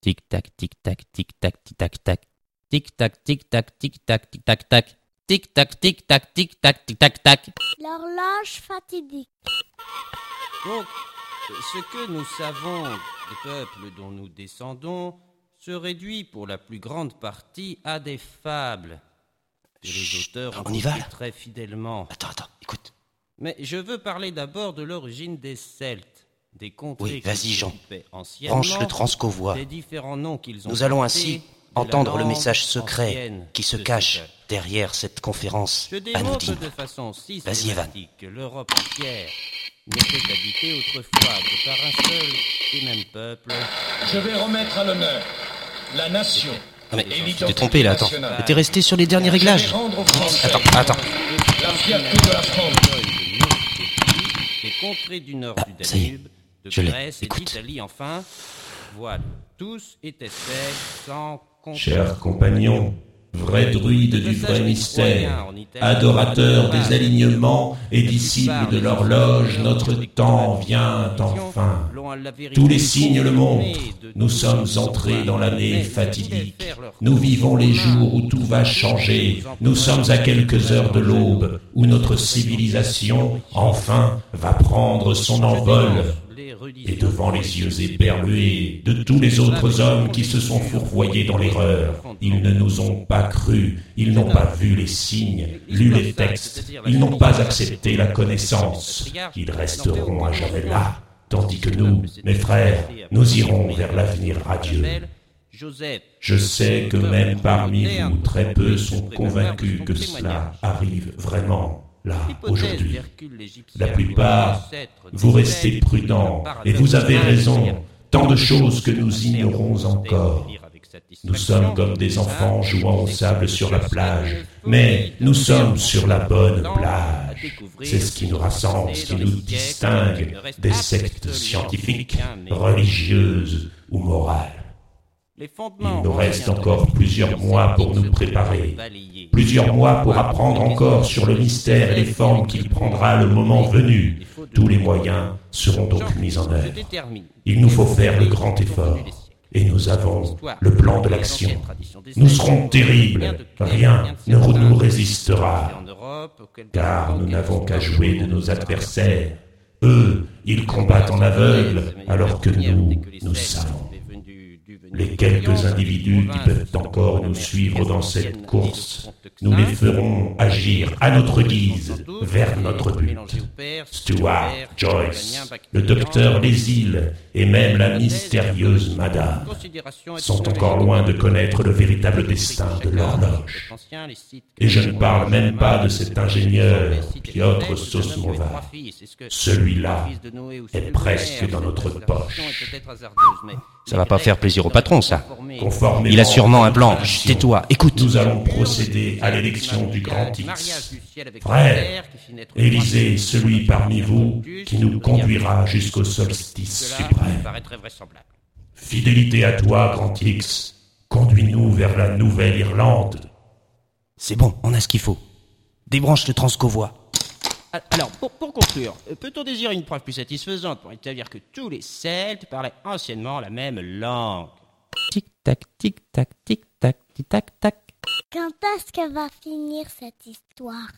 Tic tac, tic tac, tic tac, tic tac tac. Tic tac, tic tac, tic tac, tic tac tac. Tic tac, tic tac, tic tac, tic tac tac. L'horloge fatidique. Donc, ce que nous savons des peuples dont nous descendons se réduit pour la plus grande partie à des fables. Que les auteurs ont on y va, écrites là très fidèlement. Attends, attends, écoute. Mais je veux parler d'abord de l'origine des Celtes, des contrées Oui, vas-y, Jean. Branche le ont Nous allons ainsi entendre le message secret qui se cache derrière cette conférence Je démontre anodine. de façon Vas-y, Evan. que l'Europe entière n'était habitée autrefois que par un seul et même peuple. Je vais remettre à l'honneur la nation. Non mais tu t'es trompé là, attends. T'es resté sur les derniers réglages. Attends, attends. la fierté de la France. Les contrées du nord Ah, du ça y est, Danube, de je l'ai. Grèce et Écoute. d'Italie enfin, voilà, tous étaient faits sans Chers compagnons, vrais druides du vrai mystère, adorateurs des alignements et disciples de l'horloge, notre temps vient enfin. Tous les signes le montrent. Nous sommes entrés dans l'année fatidique. Nous vivons les jours où tout va changer. Nous sommes à quelques heures de l'aube, où notre civilisation, enfin, va prendre son envol. Et devant les yeux éberlués de tous les autres hommes qui se sont fourvoyés dans l'erreur, ils ne nous ont pas cru, ils n'ont pas vu les signes, lu les textes, ils n'ont pas accepté la connaissance. Ils resteront à jamais là, tandis que nous, mes frères, nous irons vers l'avenir radieux. Je sais que même parmi vous, très peu sont convaincus que cela arrive vraiment là, aujourd'hui. La plupart, vous restez prudents et vous avez raison. Tant de choses que nous ignorons encore. Nous sommes comme des enfants jouant au sable sur la plage, mais nous sommes sur la bonne plage. C'est ce qui nous rassemble, ce qui nous distingue des sectes scientifiques, religieuses ou morales. Il nous reste encore plusieurs mois pour nous préparer, plusieurs mois pour apprendre encore sur le mystère et les formes qu'il prendra le moment venu. Tous les moyens seront donc mis en œuvre. Il nous faut faire le grand effort. Et nous avons le plan de l'action. Nous serons terribles. Rien ne nous résistera. Car nous n'avons qu'à jouer de nos adversaires. Eux, ils combattent en aveugle, alors que nous, nous savons. Les quelques individus qui peuvent encore nous suivre dans cette course, nous les ferons agir à notre guise vers notre but. Stuart, Joyce, le docteur Lésil et même la mystérieuse Madame sont encore loin de connaître le véritable destin de l'horloge. Et je ne parle même pas de cet ingénieur, Piotr Sosmova. Celui-là est presque dans notre poche. Ça va pas faire plaisir au patron, ça. Conformément Il a sûrement un plan. Tais-toi, écoute. Nous allons procéder à l'élection du grand X. Frère, élisez celui parmi vous qui nous conduira jusqu'au solstice suprême. Fidélité à toi, grand X. Conduis-nous vers la Nouvelle-Irlande. C'est bon, on a ce qu'il faut. Débranche le transcovoix. Alors, pour, pour conclure, euh, peut-on désirer une preuve plus satisfaisante pour établir que tous les Celtes parlaient anciennement la même langue? Tac, tic tac, tic tac, tic tac tac. Quand est-ce que va finir cette histoire?